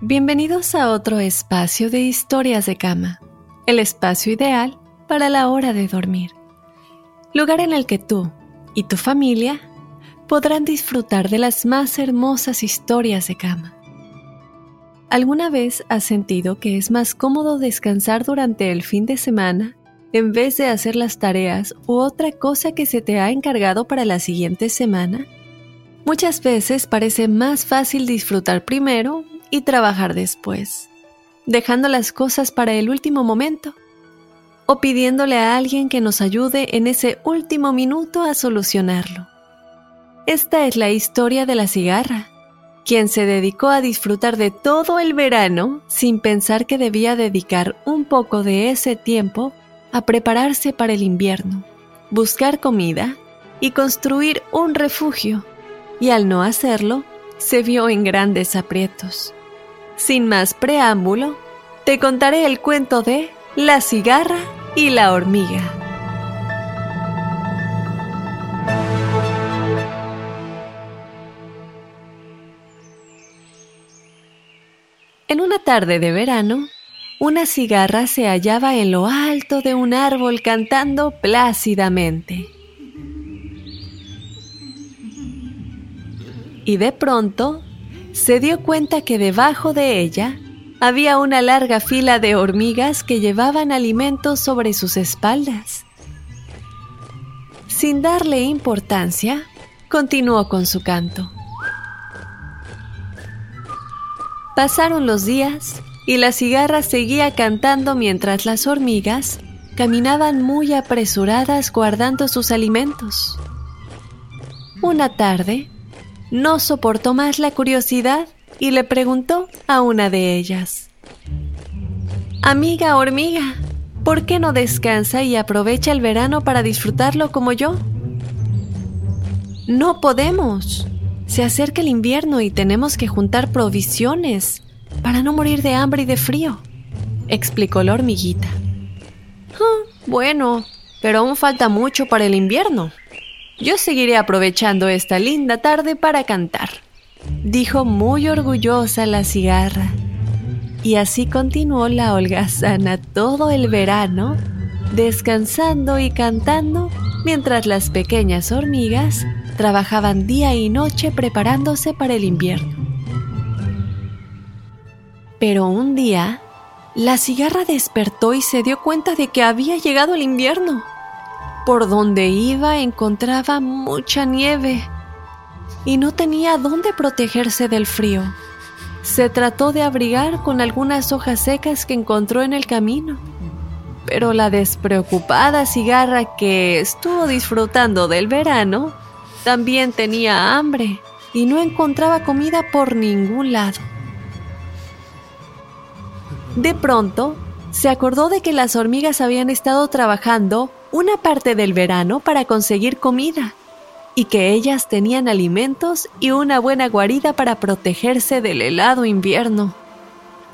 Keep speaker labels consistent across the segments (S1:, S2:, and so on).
S1: Bienvenidos a otro espacio de historias de cama, el espacio ideal para la hora de dormir. Lugar en el que tú y tu familia podrán disfrutar de las más hermosas historias de cama. ¿Alguna vez has sentido que es más cómodo descansar durante el fin de semana en vez de hacer las tareas u otra cosa que se te ha encargado para la siguiente semana? Muchas veces parece más fácil disfrutar primero y trabajar después, dejando las cosas para el último momento o pidiéndole a alguien que nos ayude en ese último minuto a solucionarlo. Esta es la historia de la cigarra, quien se dedicó a disfrutar de todo el verano sin pensar que debía dedicar un poco de ese tiempo a prepararse para el invierno, buscar comida y construir un refugio, y al no hacerlo, se vio en grandes aprietos. Sin más preámbulo, te contaré el cuento de La cigarra y la hormiga. En una tarde de verano, una cigarra se hallaba en lo alto de un árbol cantando plácidamente. Y de pronto se dio cuenta que debajo de ella había una larga fila de hormigas que llevaban alimentos sobre sus espaldas. Sin darle importancia, continuó con su canto. Pasaron los días y la cigarra seguía cantando mientras las hormigas caminaban muy apresuradas guardando sus alimentos. Una tarde, no soportó más la curiosidad y le preguntó a una de ellas. Amiga hormiga, ¿por qué no descansa y aprovecha el verano para disfrutarlo como yo? No podemos. Se acerca el invierno y tenemos que juntar provisiones para no morir de hambre y de frío, explicó la hormiguita. Ah, bueno, pero aún falta mucho para el invierno. Yo seguiré aprovechando esta linda tarde para cantar, dijo muy orgullosa la cigarra. Y así continuó la holgazana todo el verano, descansando y cantando mientras las pequeñas hormigas trabajaban día y noche preparándose para el invierno. Pero un día, la cigarra despertó y se dio cuenta de que había llegado el invierno. Por donde iba encontraba mucha nieve y no tenía dónde protegerse del frío. Se trató de abrigar con algunas hojas secas que encontró en el camino. Pero la despreocupada cigarra que estuvo disfrutando del verano también tenía hambre y no encontraba comida por ningún lado. De pronto, se acordó de que las hormigas habían estado trabajando una parte del verano para conseguir comida y que ellas tenían alimentos y una buena guarida para protegerse del helado invierno.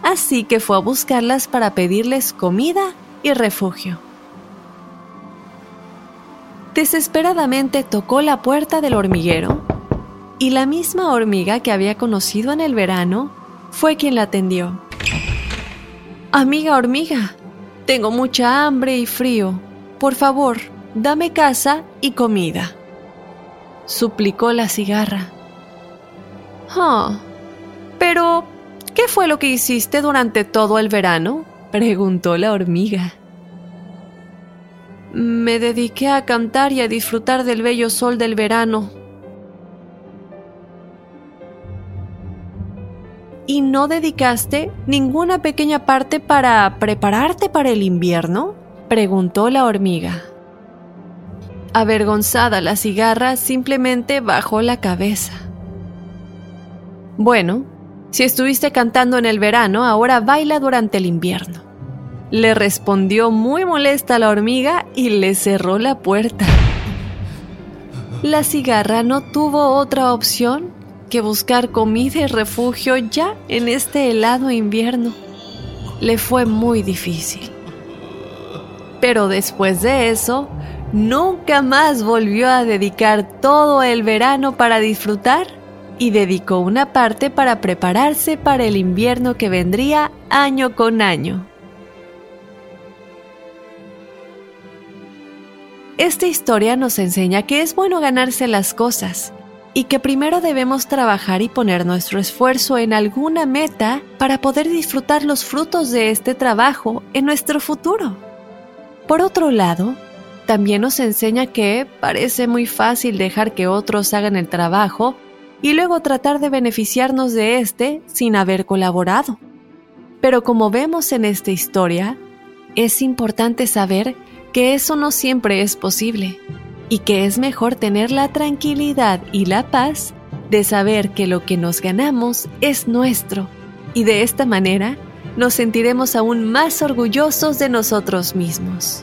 S1: Así que fue a buscarlas para pedirles comida y refugio. Desesperadamente tocó la puerta del hormiguero y la misma hormiga que había conocido en el verano fue quien la atendió. Amiga hormiga, tengo mucha hambre y frío. por favor, dame casa y comida. Suplicó la cigarra. Ah, pero, ¿qué fue lo que hiciste durante todo el verano? preguntó la hormiga. Me dediqué a cantar y a disfrutar del bello sol del verano. ¿Y no dedicaste ninguna pequeña parte para prepararte para el invierno? preguntó la hormiga. Avergonzada la cigarra simplemente bajó la cabeza. Bueno, si estuviste cantando en el verano, ahora baila durante el invierno. Le respondió muy molesta la hormiga y le cerró la puerta. La cigarra no tuvo otra opción que buscar comida y refugio ya en este helado invierno. Le fue muy difícil. Pero después de eso, nunca más volvió a dedicar todo el verano para disfrutar y dedicó una parte para prepararse para el invierno que vendría año con año. Esta historia nos enseña que es bueno ganarse las cosas y que primero debemos trabajar y poner nuestro esfuerzo en alguna meta para poder disfrutar los frutos de este trabajo en nuestro futuro. Por otro lado, también nos enseña que parece muy fácil dejar que otros hagan el trabajo y luego tratar de beneficiarnos de este sin haber colaborado. Pero como vemos en esta historia, es importante saber que eso no siempre es posible y que es mejor tener la tranquilidad y la paz de saber que lo que nos ganamos es nuestro y de esta manera nos sentiremos aún más orgullosos de nosotros mismos.